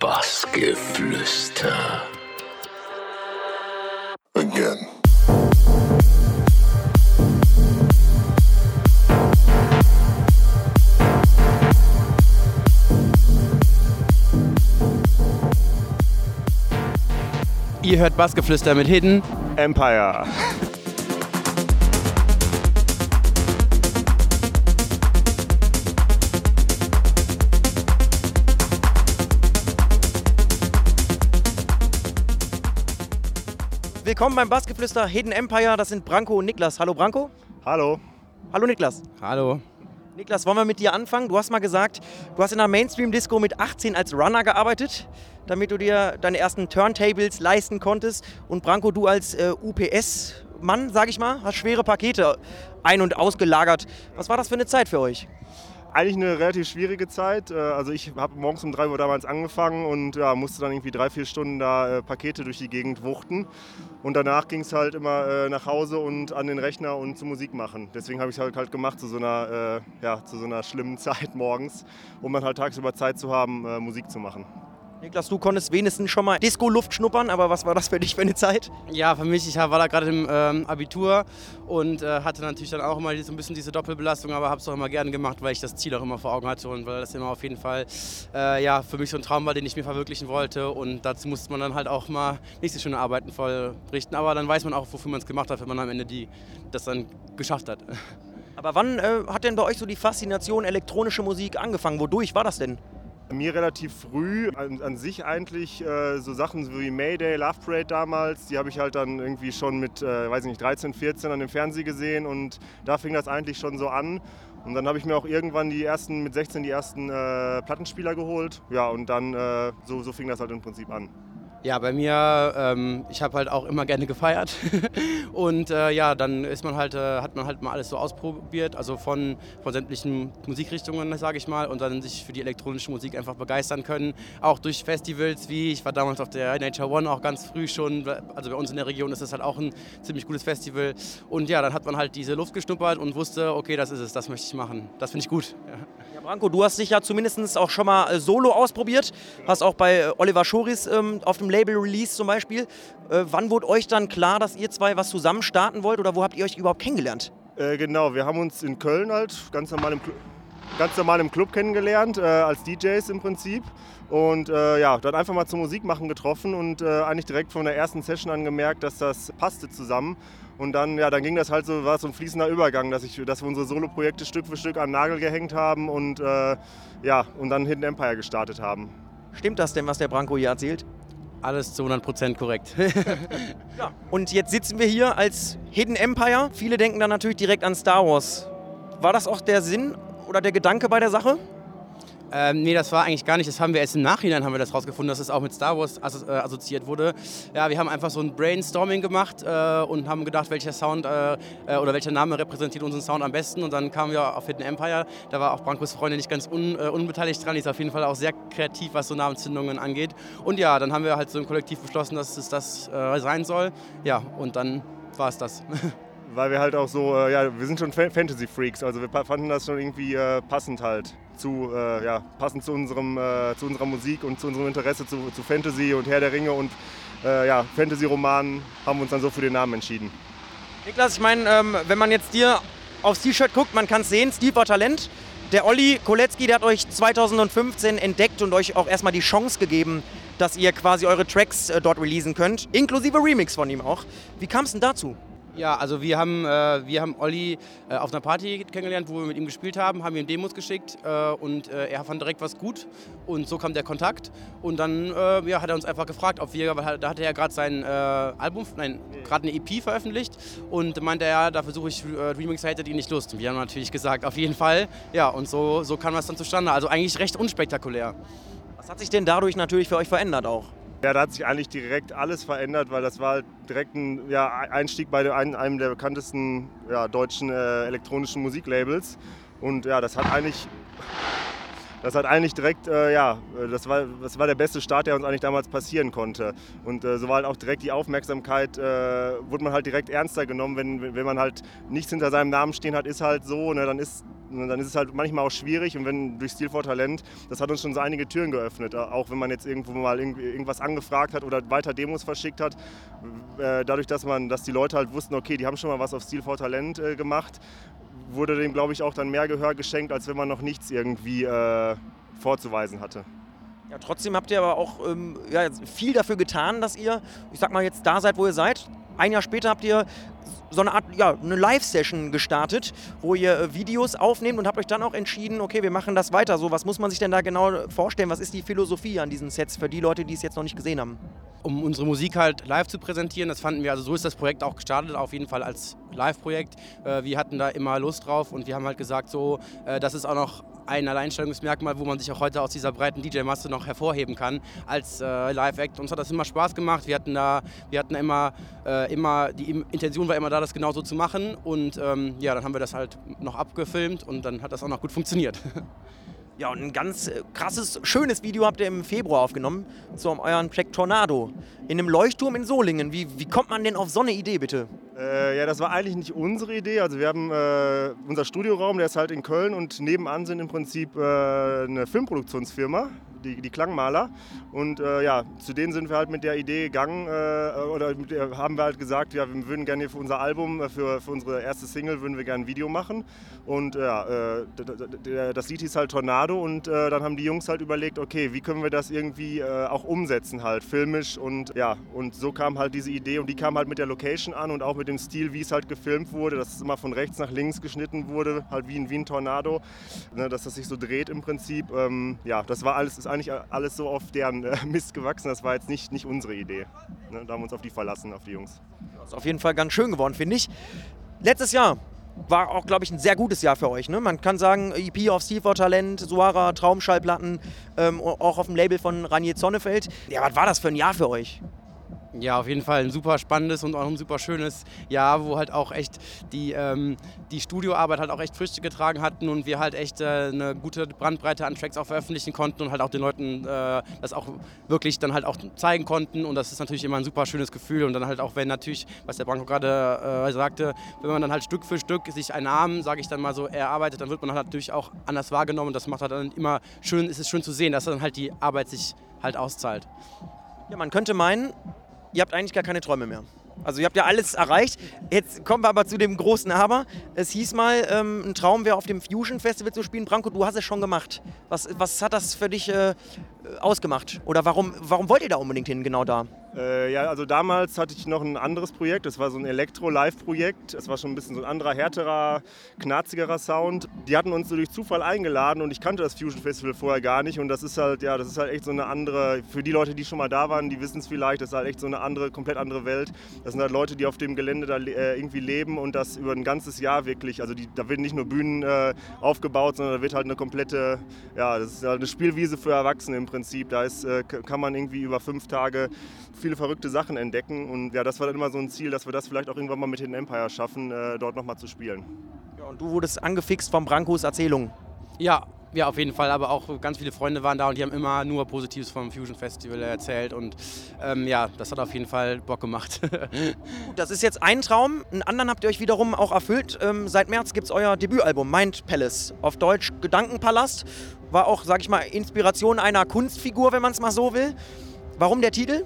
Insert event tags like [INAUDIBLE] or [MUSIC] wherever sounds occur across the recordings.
Bassgeflüster. Again. Ihr hört Bassgeflüster mit Hidden. Empire. Willkommen beim Bassgeflüster Hidden Empire. Das sind Branko und Niklas. Hallo Branko. Hallo. Hallo Niklas. Hallo. Niklas, wollen wir mit dir anfangen? Du hast mal gesagt, du hast in einer Mainstream-Disco mit 18 als Runner gearbeitet, damit du dir deine ersten Turntables leisten konntest. Und Branko, du als äh, UPS-Mann, sag ich mal, hast schwere Pakete ein- und ausgelagert. Was war das für eine Zeit für euch? Eigentlich eine relativ schwierige Zeit. Äh, Also ich habe morgens um 3 Uhr damals angefangen und ja, musste dann irgendwie drei, vier Stunden da äh, Pakete durch die Gegend wuchten. Und danach ging es halt immer äh, nach Hause und an den Rechner und zu Musik machen. Deswegen habe ich es halt, halt gemacht zu so, einer, äh, ja, zu so einer schlimmen [LAUGHS] Zeit morgens, um dann halt tagsüber Zeit zu haben, äh, Musik zu machen. Niklas, du konntest wenigstens schon mal Disco-Luft schnuppern, aber was war das für dich für eine Zeit? Ja, für mich, ich war da gerade im ähm, Abitur und äh, hatte natürlich dann auch immer so ein bisschen diese Doppelbelastung, aber habe es auch immer gerne gemacht, weil ich das Ziel auch immer vor Augen hatte und weil das immer auf jeden Fall äh, ja, für mich so ein Traum war, den ich mir verwirklichen wollte. Und dazu musste man dann halt auch mal nicht so schöne Arbeiten vollrichten, aber dann weiß man auch, wofür man es gemacht hat, wenn man am Ende die, das dann geschafft hat. [LAUGHS] Aber wann äh, hat denn bei euch so die Faszination elektronische Musik angefangen? Wodurch war das denn? Mir relativ früh, an, an sich eigentlich äh, so Sachen wie Mayday, Love Parade damals, die habe ich halt dann irgendwie schon mit, äh, weiß ich nicht, 13, 14 an dem Fernsehen gesehen und da fing das eigentlich schon so an. Und dann habe ich mir auch irgendwann die ersten, mit 16 die ersten äh, Plattenspieler geholt. Ja, und dann äh, so, so fing das halt im Prinzip an. Ja, bei mir, ähm, ich habe halt auch immer gerne gefeiert. [LAUGHS] und äh, ja, dann ist man halt, äh, hat man halt mal alles so ausprobiert, also von, von sämtlichen Musikrichtungen, sage ich mal, und dann sich für die elektronische Musik einfach begeistern können. Auch durch Festivals wie, ich war damals auf der Nature One auch ganz früh schon, also bei uns in der Region ist das halt auch ein ziemlich gutes Festival. Und ja, dann hat man halt diese Luft geschnuppert und wusste, okay, das ist es, das möchte ich machen. Das finde ich gut. [LAUGHS] Ja. Ja, Branko, du hast dich ja zumindest auch schon mal äh, solo ausprobiert. Hast auch bei äh, Oliver Schoris ähm, auf dem Label Release zum Beispiel. Äh, wann wurde euch dann klar, dass ihr zwei was zusammen starten wollt oder wo habt ihr euch überhaupt kennengelernt? Äh, genau, wir haben uns in Köln halt ganz normal im, Clu ganz normal im Club kennengelernt, äh, als DJs im Prinzip. Und äh, ja, dann einfach mal zum Musikmachen getroffen und äh, eigentlich direkt von der ersten Session an gemerkt, dass das passte zusammen. Und dann, ja, dann ging das halt so, war so ein fließender Übergang, dass, ich, dass wir unsere Solo-Projekte Stück für Stück an den Nagel gehängt haben und äh, ja, und dann Hidden Empire gestartet haben. Stimmt das denn, was der Branko hier erzählt? Alles zu 100% korrekt. [LAUGHS] Ja. Und jetzt sitzen wir hier als Hidden Empire. Viele denken dann natürlich direkt an Star Wars. War das auch der Sinn oder der Gedanke bei der Sache? Ähm, nee, das war eigentlich gar nicht. Das haben wir erst im Nachhinein haben wir das rausgefunden, dass es auch mit Star Wars asso äh, assoziiert wurde. Ja, wir haben einfach so ein Brainstorming gemacht äh, und haben gedacht, welcher Sound äh, äh, oder welcher Name repräsentiert unseren Sound am besten. Und dann kamen wir auf Hidden Empire. Da war auch Brankos Freundin nicht ganz un äh, unbeteiligt dran. Die ist auf jeden Fall auch sehr kreativ, was so Namenszündungen angeht. Und ja, dann haben wir halt so im Kollektiv beschlossen, dass es das äh, sein soll. Ja, und dann war es das. [LAUGHS] Weil wir halt auch so, ja, wir sind schon Fa- Fantasy-Freaks, also wir fanden das schon irgendwie passend halt zu, äh, ja, passend zu, unserem, äh, zu unserer Musik und zu unserem Interesse zu, zu Fantasy und Herr der Ringe und äh, ja, Fantasy-Romanen haben wir uns dann so für den Namen entschieden. Niklas, ich meine, ähm, wenn man jetzt dir aufs T-Shirt guckt, man kann es sehen, Steve war Talent. Der Olli Kolecki, der hat euch 2015 entdeckt und euch auch erstmal die Chance gegeben, dass ihr quasi eure Tracks äh, dort releasen könnt, inklusive Remix von ihm auch. Wie kam es denn dazu? Ja, also wir haben, äh, wir haben Olli äh, auf einer Party kennengelernt, wo wir mit ihm gespielt haben, haben ihm Demos geschickt äh, und äh, er fand direkt was gut und so kam der Kontakt und dann äh, ja, hat er uns einfach gefragt, ob wir, weil da hatte er gerade sein äh, Album, nein, gerade eine EP veröffentlicht und meinte er, da versuche ich äh, Remixer, hättet ihr nicht Lust? Und wir haben natürlich gesagt, auf jeden Fall, ja und so, so kam das dann zustande, also eigentlich recht unspektakulär. Was hat sich denn dadurch natürlich für euch verändert auch? Ja, da hat sich eigentlich direkt alles verändert, weil das war halt direkt ein ja, Einstieg bei einem, der bekanntesten ja, deutschen äh, elektronischen Musiklabels. Und ja, das hat eigentlich, das hat eigentlich direkt, äh, ja, das war, das war der beste Start, der uns eigentlich damals passieren konnte. Und äh, so war halt auch direkt die Aufmerksamkeit, äh, wurde man halt direkt ernster genommen, wenn, wenn man halt nichts hinter seinem Namen stehen hat, ist halt so, ne, dann ist dann ist es halt manchmal auch schwierig und wenn durch Stil vor Talent, das hat uns schon so einige Türen geöffnet. Auch wenn man jetzt irgendwo mal irgendwas angefragt hat oder weiter Demos verschickt hat, äh, dadurch, dass man, dass die Leute halt wussten, okay, die haben schon mal was auf Stil vor Talent äh, gemacht, wurde dem, glaube ich, auch dann mehr Gehör geschenkt, als wenn man noch nichts irgendwie äh, vorzuweisen hatte. Ja, trotzdem habt ihr aber auch ähm, ja, viel dafür getan, dass ihr, ich sag mal, jetzt da seid, wo ihr seid. Ein Jahr später habt ihr so eine Art, ja, eine Live-Session gestartet, wo ihr äh, Videos aufnehmt und habt euch dann auch entschieden, okay, wir machen das weiter. So, was muss man sich denn da genau vorstellen? Was ist die Philosophie an diesen Sets für die Leute, die es jetzt noch nicht gesehen haben? Um unsere Musik halt live zu präsentieren, das fanden wir, also so ist das Projekt auch gestartet, auf jeden Fall als Live-Projekt. Äh, wir hatten da immer Lust drauf und wir haben halt gesagt, so, äh, das ist auch noch ein Alleinstellungsmerkmal, wo man sich auch heute aus dieser breiten DJ-Masse noch hervorheben kann als äh, Live-Act. Uns hat das immer Spaß gemacht. Wir hatten da, wir hatten immer, äh, immer, die Intention war immer da, das genauso zu machen. Und ähm, ja, dann haben wir das halt noch abgefilmt und dann hat das auch noch gut funktioniert. [LAUGHS] Ja, und ein ganz äh, krasses, schönes Video habt ihr im Februar aufgenommen zu eurem Track Tornado in einem Leuchtturm in Solingen. Wie, wie kommt man denn auf so eine Idee, bitte? Äh, ja, das war eigentlich nicht unsere Idee. Also wir haben äh, unser Studioraum, der ist halt in Köln und nebenan sind im Prinzip äh, eine Filmproduktionsfirma, die, die Klangmaler. Und äh, ja, zu denen sind wir halt mit der Idee gegangen äh, oder der, haben wir halt gesagt, ja, wir würden gerne für unser Album, äh, für, für unsere erste Single, würden wir gerne ein Video machen. Und ja, das Lied hieß halt Tornado und dann haben die Jungs halt überlegt, okay, wie können wir das irgendwie auch umsetzen halt, filmisch und ja, und so kam halt diese Idee und die kam halt mit der Location an und auch mit dem Stil, wie es halt gefilmt wurde, dass es immer von rechts nach links geschnitten wurde, halt wie ein, wie ein Tornado, ne, dass das sich so dreht im Prinzip. Ähm, ja, das war alles, ist eigentlich alles so auf deren äh, [LAUGHS] Mist gewachsen. Das war jetzt nicht, nicht unsere Idee. Ne? Da haben wir uns auf die verlassen, auf die Jungs. Das ist auf jeden Fall ganz schön geworden, finde ich. Letztes Jahr war auch, glaube ich, ein sehr gutes Jahr für euch. Ne? Man kann sagen, EP auf Steve Talent, Suara, Traumschallplatten, ähm, auch auf dem Label von Ranier Zonnefeld. Ja, was war das für ein Jahr für euch? Ja, auf jeden Fall ein super spannendes und auch ein super schönes Jahr, wo halt auch echt die, ähm, die Studioarbeit halt auch echt Früchte getragen hatten und wir halt echt äh, eine gute Brandbreite an Tracks auch veröffentlichen konnten und halt auch den Leuten äh, das auch wirklich dann halt auch zeigen konnten. Und das ist natürlich immer ein super schönes Gefühl. Und dann halt auch wenn natürlich, was der Branko gerade äh, sagte, wenn man dann halt Stück für Stück sich einen Namen, sage ich dann mal so, erarbeitet, dann wird man halt natürlich auch anders wahrgenommen. Und das macht halt dann immer schön, ist es schön zu sehen, dass dann halt die Arbeit sich halt auszahlt. Ja, man könnte meinen, ihr habt eigentlich gar keine Träume mehr. Also ihr habt ja alles erreicht. Jetzt kommen wir aber zu dem großen Aber. Es hieß mal, ähm, ein Traum wäre auf dem Fusion Festival zu spielen. Branko, du hast es schon gemacht. Was, was hat das für dich äh, ausgemacht? Oder warum, warum wollt ihr da unbedingt hin, genau da? Äh, ja, also damals hatte ich noch ein anderes Projekt. Das war so ein Elektro-Live-Projekt. Es war schon ein bisschen so ein anderer, härterer, knarzigerer Sound. Die hatten uns so durch Zufall eingeladen und ich kannte das Fusion Festival vorher gar nicht. Und das ist halt, ja, das ist halt echt so eine andere, für die Leute, die schon mal da waren, die wissen es vielleicht, das ist halt echt so eine andere, komplett andere Welt. Das sind halt Leute, die auf dem Gelände da äh, irgendwie leben und das über ein ganzes Jahr wirklich. Also die, da werden nicht nur Bühnen äh, aufgebaut, sondern da wird halt eine komplette, ja, das ist halt eine Spielwiese für Erwachsene im Prinzip. Da ist, äh, kann man irgendwie über fünf Tage viele verrückte Sachen entdecken. Und ja, das war dann immer so ein Ziel, dass wir das vielleicht auch irgendwann mal mit Hidden Empire schaffen, äh, dort nochmal zu spielen. Ja, und du wurdest angefixt vom Brankos Erzählung. Ja, ja, auf jeden Fall, aber auch ganz viele Freunde waren da und die haben immer nur Positives vom Fusion Festival erzählt und ähm, ja, das hat auf jeden Fall Bock gemacht. [LAUGHS] das ist jetzt ein Traum, einen anderen habt ihr euch wiederum auch erfüllt. Ähm, seit März gibt es euer Debütalbum Mind Palace, auf Deutsch Gedankenpalast. War auch, sag ich mal, Inspiration einer Kunstfigur, wenn man es mal so will. Warum der Titel?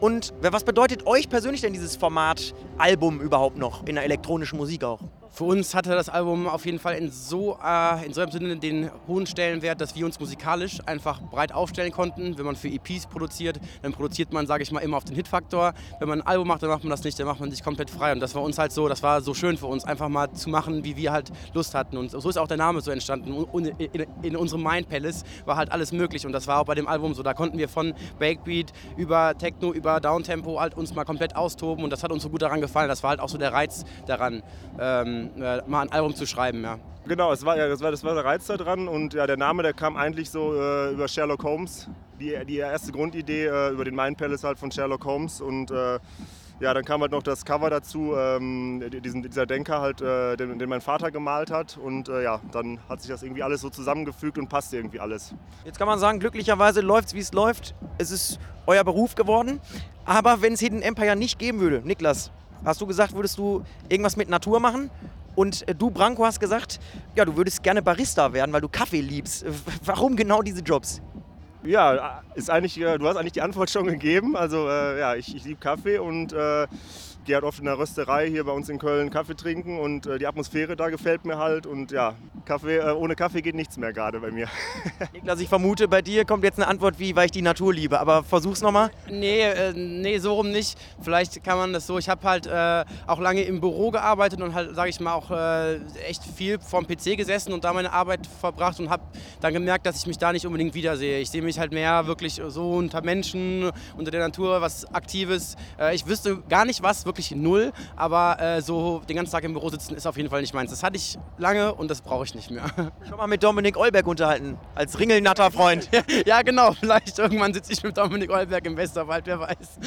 Und was bedeutet euch persönlich denn dieses Format Album überhaupt noch in der elektronischen Musik auch? Für uns hatte das Album auf jeden Fall in so, äh, in so einem Sinne den hohen Stellenwert, dass wir uns musikalisch einfach breit aufstellen konnten. Wenn man für EPs produziert, dann produziert man, sage ich mal, immer auf den Hitfaktor. Wenn man ein Album macht, dann macht man das nicht, dann macht man sich komplett frei. Und das war uns halt so, das war so schön für uns, einfach mal zu machen, wie wir halt Lust hatten. Und so ist auch der Name so entstanden. Und in, in unserem Mind Palace war halt alles möglich. Und das war auch bei dem Album so. Da konnten wir von Backbeat über Techno, über Downtempo halt uns mal komplett austoben. Und das hat uns so gut daran gefallen. Das war halt auch so der Reiz daran. Ähm, äh, mal ein Album zu schreiben, ja. Genau, es war, ja, das, war, das war der Reiz daran und ja, der Name, der kam eigentlich so äh, über Sherlock Holmes, die, die erste Grundidee äh, über den Mind Palace halt von Sherlock Holmes und äh, ja, dann kam halt noch das Cover dazu, ähm, diesen, dieser Denker halt, äh, den, den, mein Vater gemalt hat und äh, ja, dann hat sich das irgendwie alles so zusammengefügt und passte irgendwie alles. Jetzt kann man sagen, glücklicherweise läuft es, wie es läuft. Es ist euer Beruf geworden, aber wenn es Hidden Empire nicht geben würde, Niklas, hast du gesagt, würdest du irgendwas mit Natur machen? Und äh, du, Branko, hast gesagt, ja, du würdest gerne Barista werden, weil du Kaffee liebst. Warum genau diese Jobs? Ja, ist eigentlich, äh, du hast eigentlich die Antwort schon gegeben. Also äh, ja, ich, ich liebe Kaffee und äh, gehe halt oft in der Rösterei hier bei uns in Köln Kaffee trinken und äh, die Atmosphäre da gefällt mir halt und ja, Kaffee, äh, ohne Kaffee geht nichts mehr gerade bei mir. [LAUGHS] Niklas, ich vermute, bei dir kommt jetzt eine Antwort wie, weil ich die Natur liebe, aber versuch's nochmal. Nee, äh, nee, so rum nicht. Vielleicht kann man das so, ich habe halt äh, auch lange im Büro gearbeitet und halt, sage ich mal, auch äh, echt viel vorm PC gesessen und da meine Arbeit verbracht und habe dann gemerkt, dass ich mich da nicht unbedingt wiedersehe. Ich sehe mich halt mehr wirklich so unter Menschen, unter der Natur, was Aktives. Äh, ich wüsste gar nicht was, wirklich wirklich null, aber äh, so den ganzen Tag im Büro sitzen ist auf jeden Fall nicht meins. Das hatte ich lange und das brauche ich nicht mehr. [LAUGHS] Schon mal mit Dominik Eulberg unterhalten, als Ringelnatter Freund. [LAUGHS] ja, genau, vielleicht irgendwann sitze ich mit Dominik Eulberg im Westerwald, wer weiß.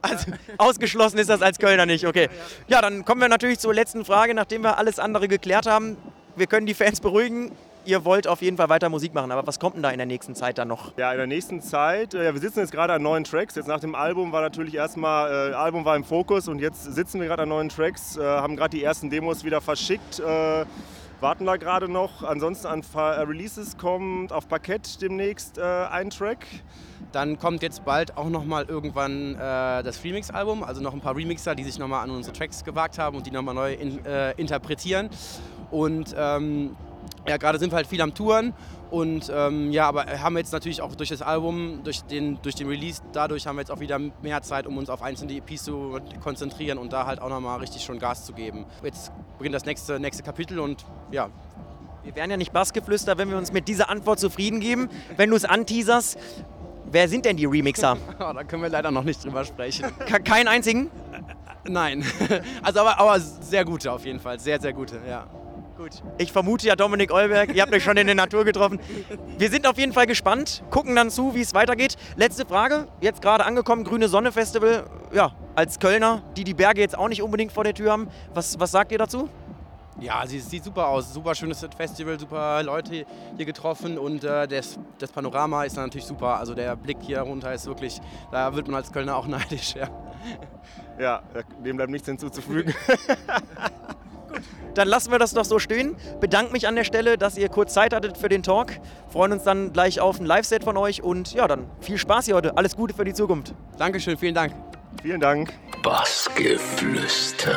also ausgeschlossen ist das als Kölner nicht, okay. Ja, dann kommen wir natürlich zur letzten Frage, nachdem wir alles andere geklärt haben. Wir können die Fans beruhigen ihr wollt auf jeden Fall weiter Musik machen. Aber was kommt denn da in der nächsten Zeit dann noch? Ja, in der nächsten Zeit, äh, ja, wir sitzen jetzt gerade an neuen Tracks. Jetzt nach dem Album war natürlich erstmal, äh, Album war im Fokus und jetzt sitzen wir gerade an neuen Tracks, äh, haben gerade die ersten Demos wieder verschickt. Äh, warten da gerade noch. Ansonsten an äh, Releases kommt auf Parkett demnächst äh, ein Track. Dann kommt jetzt bald auch nochmal irgendwann äh, das Remix-Album, also noch ein paar Remixer, die sich nochmal an unsere Tracks gewagt haben und die nochmal neu in, äh, interpretieren. Und ähm, ja, gerade sind wir halt viel am Touren und ähm, ja, aber haben jetzt natürlich auch durch das Album, durch den, durch den Release, dadurch haben wir jetzt auch wieder mehr Zeit, um uns auf einzelne EPs zu konzentrieren und da halt auch nochmal richtig schon Gas zu geben. Jetzt beginnt das nächste, nächste Kapitel und ja. Wir wären ja nicht Bassgeflüster, wenn wir uns mit dieser Antwort zufrieden geben. Wenn du es anteaserst, wer sind denn die Remixer? [LAUGHS] oh, da können wir leider noch nicht drüber sprechen. [LAUGHS] Keinen einzigen? Nein. [LAUGHS] Also aber, aber sehr gute auf jeden Fall, sehr, sehr gute, ja. Gut. Ich vermute ja Dominik Eulberg, ihr habt euch schon in der Natur getroffen. Wir sind auf jeden Fall gespannt, gucken dann zu, wie es weitergeht. Letzte Frage, jetzt gerade angekommen, Grüne Sonne Festival. Ja, als Kölner, die die Berge jetzt auch nicht unbedingt vor der Tür haben. Was, was sagt ihr dazu? Ja, sie sieht super aus. Super schönes Festival, super Leute hier getroffen und äh, das, das Panorama ist natürlich super. Also der Blick hier runter ist wirklich, da wird man als Kölner auch [LAUGHS] neidisch. Ja, ja dem bleibt nichts hinzuzufügen. [LAUGHS] Dann lassen wir das doch so stehen. Bedanke mich an der Stelle, dass ihr kurz Zeit hattet für den Talk. Freuen uns dann gleich auf ein Live-Set von euch und ja, dann viel Spaß hier heute. Alles Gute für die Zukunft. Dankeschön, vielen Dank. Vielen Dank. Bassgeflüster.